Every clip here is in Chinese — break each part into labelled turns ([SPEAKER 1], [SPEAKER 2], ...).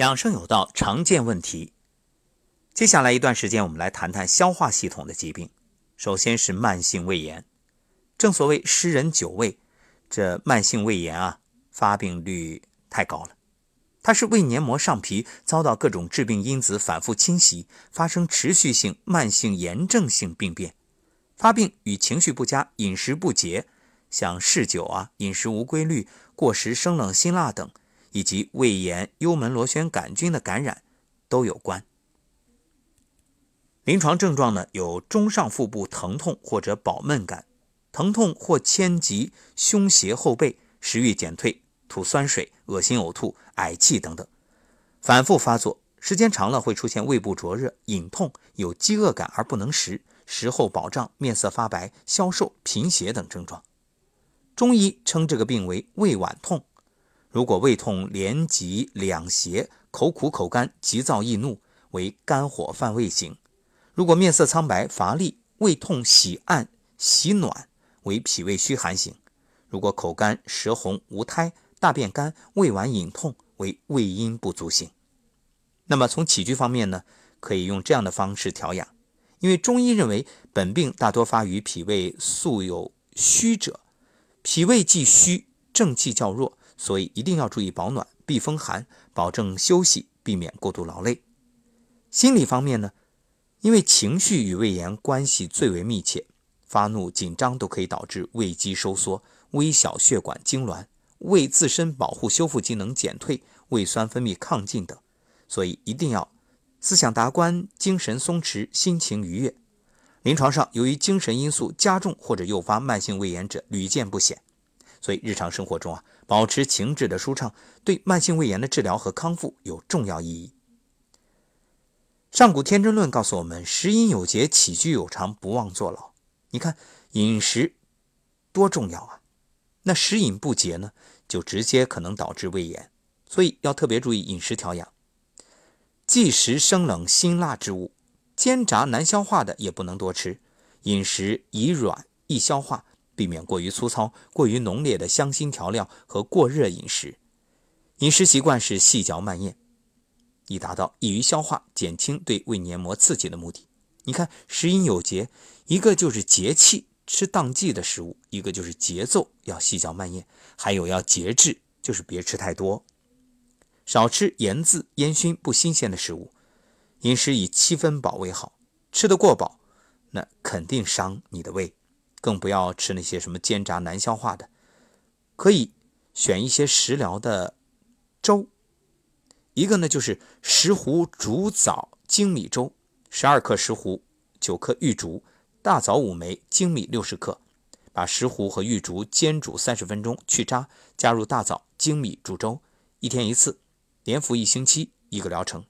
[SPEAKER 1] 养生有道，常见问题。接下来一段时间，我们来谈谈消化系统的疾病。首先是慢性胃炎。正所谓十人九胃，这慢性胃炎啊，发病率太高了。它是胃黏膜上皮遭到各种致病因子反复侵袭，发生持续性慢性炎症性病变。发病与情绪不佳、饮食不节，像嗜酒啊、饮食无规律、过食生冷辛辣等，以及胃炎、幽门螺旋杆菌的感染都有关。临床症状呢，有中上腹部疼痛或者饱闷感，疼痛或牵及胸胁后背，食欲减退，吐酸水、恶心呕吐、嗳气等等，反复发作，时间长了会出现胃部灼热、隐痛，有饥饿感而不能食。食后饱胀、面色发白、消瘦、贫血等症状，中医称这个病为胃脘痛。如果胃痛连急两胁、口苦口干、急躁易怒，为肝火犯胃型；如果面色苍白、乏力、胃痛喜暗、喜暖，为脾胃虚寒型；如果口干、舌红、无苔、大便干、胃脘隐痛，为胃阴不足型。那么从起居方面呢，可以用这样的方式调养。因为中医认为，本病大多发于脾胃素有虚者，脾胃既虚，正气较弱，所以一定要注意保暖、避风寒，保证休息，避免过度劳累。心理方面呢，因为情绪与胃炎关系最为密切，发怒、紧张都可以导致胃肌收缩、微小血管痉挛、胃自身保护修复机能减退、胃酸分泌亢进等，所以一定要。思想达观，精神松弛，心情愉悦。临床上，由于精神因素加重或者诱发慢性胃炎者屡见不鲜，所以日常生活中啊，保持情志的舒畅，对慢性胃炎的治疗和康复有重要意义。上古天真论告诉我们：食饮有节，起居有常，不忘坐牢。你看饮食多重要啊！那食饮不节呢，就直接可能导致胃炎，所以要特别注意饮食调养。忌食生冷辛辣之物，煎炸难消化的也不能多吃。饮食宜软易消化，避免过于粗糙、过于浓烈的香辛调料和过热饮食。饮食习惯是细嚼慢咽，以达到易于消化、减轻对胃黏膜刺激的目的。你看，食饮有节，一个就是节气吃当季的食物，一个就是节奏要细嚼慢咽，还有要节制，就是别吃太多。少吃盐渍、烟熏、不新鲜的食物，饮食以七分饱为好。吃得过饱，那肯定伤你的胃。更不要吃那些什么煎炸难消化的。可以选一些食疗的粥，一个呢就是石斛煮枣精米粥，十二克石斛，九克玉竹，大枣五枚，精米六十克。把石斛和玉竹煎煮三十分钟，去渣，加入大枣、精米煮粥，一天一次。连服一星期，一个疗程，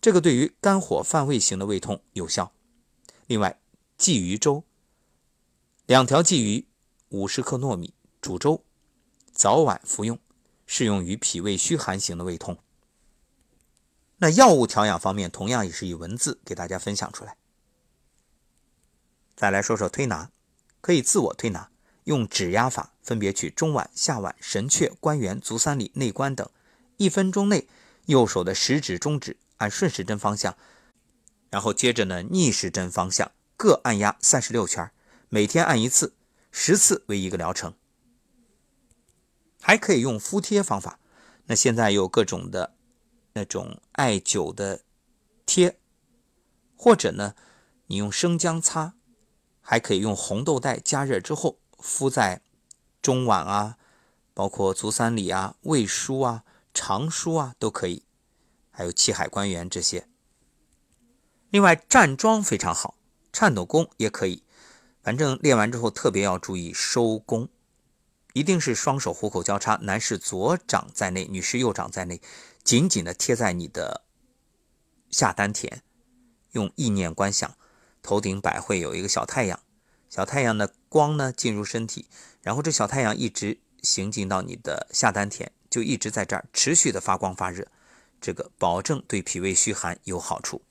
[SPEAKER 1] 这个对于肝火犯胃型的胃痛有效。另外，鲫鱼粥，两条鲫鱼，五十克糯米煮粥，早晚服用，适用于脾胃虚寒型的胃痛。那药物调养方面，同样也是以文字给大家分享出来。再来说说推拿，可以自我推拿，用指压法，分别取中脘、下脘、神阙、关元、足三里、内关等。一分钟内，右手的食指、中指按顺时针方向，然后接着呢逆时针方向各按压三十六圈，每天按一次，十次为一个疗程。还可以用敷贴方法，那现在有各种的那种艾灸的贴，或者呢你用生姜擦，还可以用红豆袋加热之后敷在中脘啊，包括足三里啊、胃腧啊。肠腧啊都可以，还有气海关元这些。另外站桩非常好，颤抖功也可以。反正练完之后特别要注意收功，一定是双手虎口交叉，男士左掌在内，女士右掌在内，紧紧的贴在你的下丹田，用意念观想，头顶百会有一个小太阳，小太阳的光呢进入身体，然后这小太阳一直行进到你的下丹田。就一直在这儿持续的发光发热，这个保证对脾胃虚寒有好处。